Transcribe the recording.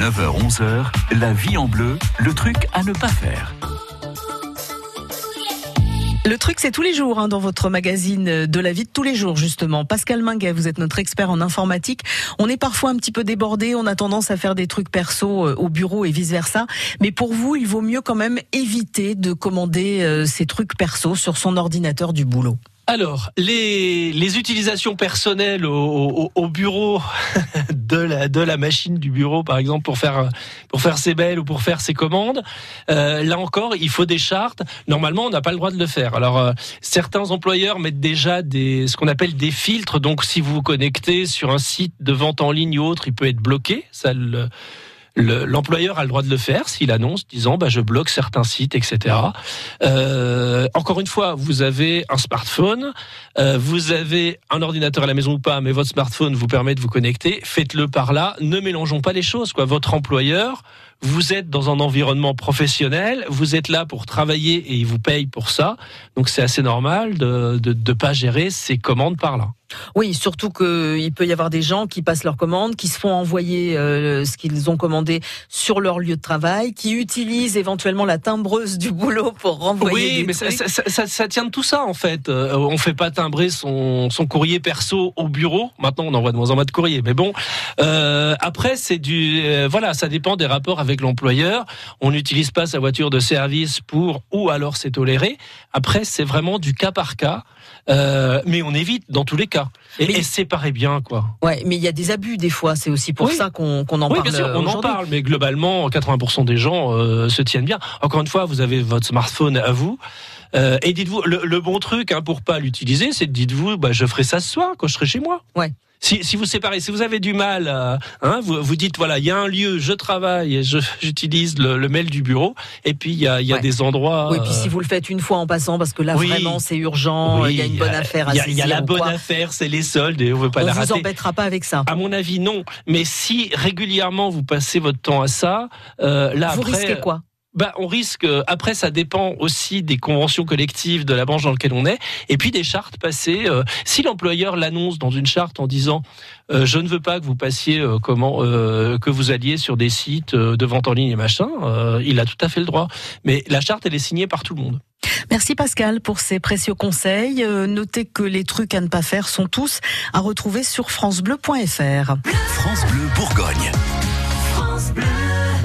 9h-11h, la vie en bleu, le truc à ne pas faire. Le truc, c'est tous les jours hein, dans votre magazine de la vie de tous les jours, justement. Pascal Minguet, vous êtes notre expert en informatique. On est parfois un petit peu débordé, on a tendance à faire des trucs perso euh, au bureau et vice-versa. Mais pour vous, il vaut mieux quand même éviter de commander euh, ces trucs perso sur son ordinateur du boulot. Alors, les, les utilisations personnelles au, au, bureau de la, de la machine du bureau, par exemple, pour faire, pour faire ses belles ou pour faire ses commandes, euh, là encore, il faut des chartes. Normalement, on n'a pas le droit de le faire. Alors, euh, certains employeurs mettent déjà des, ce qu'on appelle des filtres. Donc, si vous vous connectez sur un site de vente en ligne ou autre, il peut être bloqué. Ça le l'employeur a le droit de le faire s'il annonce disant bah, je bloque certains sites, etc. Euh, encore une fois, vous avez un smartphone, euh, vous avez un ordinateur à la maison ou pas, mais votre smartphone vous permet de vous connecter. Faites-le par là. Ne mélangeons pas les choses. Quoi. Votre employeur, vous êtes dans un environnement professionnel, vous êt là pour travailler et il vous paye pour ça. Donc c'est assez normal de ne pas gérer ces commandes par là. Oui, surtout qu'il peut y avoir des gens qui passent leurs commandes, qui se font envoyer euh, ce qu'ils ont commandé sur leur lieu de travail, qui utilisent éventuellement la timbreuse du boulot pour renvoyer. Oui, mais ça, ça, ça, tient de tout ça en fait. Euh, on fait pas timbrer son, son, courrier perso au bureau. Maintenant, on envoie de moins en moins de courrier. Mais bon, euh, après, c'est du euh, voilà, ça dépend des rapports avec l'employeur. On n'utilise pas sa voiture de service pour ou alors c'est toléré. Après, c'est vraiment du cas par cas. Euh, mais on évite dans tous les cas. Et, et séparer bien, quoi. Ouais, mais il y a des abus des fois. C'est aussi pour ça qu'on en oui, parle. Bien sûr, on en parle, mais globalement, 80% des gens euh, se tiennent bien. Encore une fois, vous avez votre smartphone à vous. Euh, et dites-vous, le, le, bon truc hein, pour pas l'utiliser, c'est de dites-vous, bah, je ferai ça ce soir quand je serai chez moi. Ouais. Si, si vous séparez, si vous avez du mal, euh, hein, vous, vous dites voilà, il y a un lieu, je travaille, j'utilise le, le, mail du bureau, et puis il y a, y a ouais. des endroits. Oui, puis si vous le faites une fois en passant, parce que là oui, vraiment c'est urgent, il oui, y a une bonne affaire à. Il y a la bonne quoi. affaire, c'est les soldes, et on veut pas on la rater. vous embêtera pas avec ça. À mon avis, non. Mais si régulièrement vous passez votre temps à ça, euh, là vous après, risquez quoi? Bah, on risque. Après, ça dépend aussi des conventions collectives de la branche dans laquelle on est, et puis des chartes passées. Euh, si l'employeur l'annonce dans une charte en disant euh, je ne veux pas que vous passiez euh, comment que vous alliez sur des sites de vente en ligne et machin, il a tout à fait le droit. Mais la charte, elle est signée par tout le monde. Merci Pascal pour ces précieux conseils. notez que les trucs à ne pas faire sont tous à retrouver sur francebleu.fr. France Bleu Bourgogne.